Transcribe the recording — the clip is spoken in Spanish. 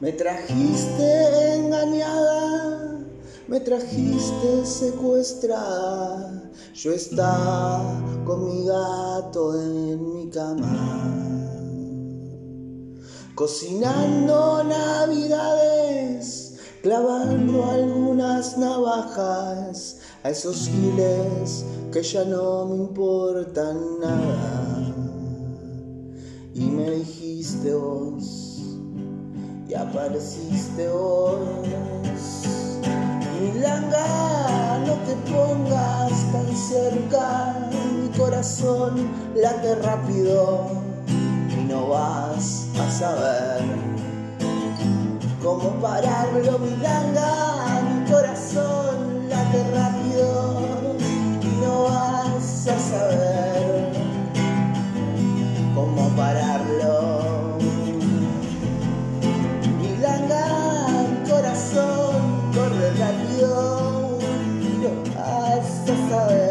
Me trajiste engañada, me trajiste secuestrada. Yo estaba con mi gato en mi cama, cocinando navidades, clavando algunas navajas a esos giles que ya no me importan nada. Y me dijiste vos y apareciste vos. Milanga, no te pongas tan cerca, mi corazón late rápido y no vas a saber cómo pararlo, Milanga, mi corazón late rápido y no vas a saber cómo pararlo. Corazón corre rápido, no vas a saber.